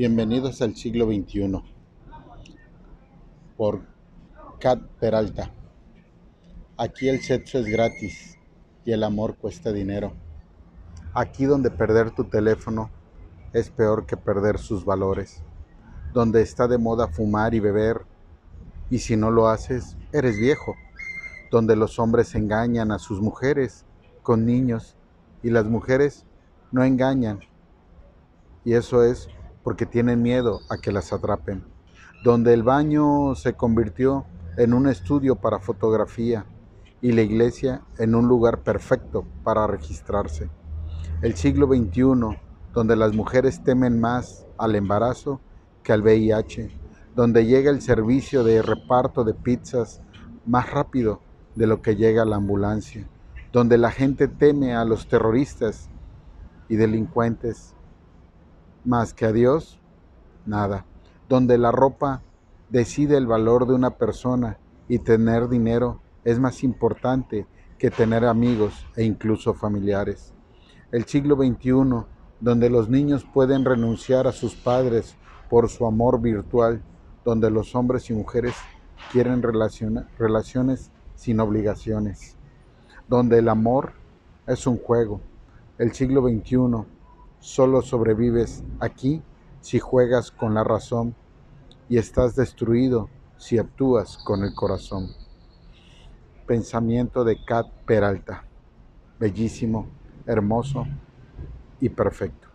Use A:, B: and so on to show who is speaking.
A: Bienvenidos al siglo XXI por Kat Peralta. Aquí el sexo es gratis y el amor cuesta dinero. Aquí donde perder tu teléfono es peor que perder sus valores. Donde está de moda fumar y beber y si no lo haces, eres viejo. Donde los hombres engañan a sus mujeres con niños y las mujeres no engañan. Y eso es porque tienen miedo a que las atrapen. Donde el baño se convirtió en un estudio para fotografía y la iglesia en un lugar perfecto para registrarse. El siglo XXI, donde las mujeres temen más al embarazo que al VIH, donde llega el servicio de reparto de pizzas más rápido de lo que llega la ambulancia, donde la gente teme a los terroristas y delincuentes más que a Dios, nada. Donde la ropa decide el valor de una persona y tener dinero es más importante que tener amigos e incluso familiares. El siglo XXI, donde los niños pueden renunciar a sus padres por su amor virtual, donde los hombres y mujeres quieren relaciones sin obligaciones, donde el amor es un juego. El siglo XXI, Solo sobrevives aquí si juegas con la razón y estás destruido si actúas con el corazón. Pensamiento de Kat Peralta. Bellísimo, hermoso y perfecto.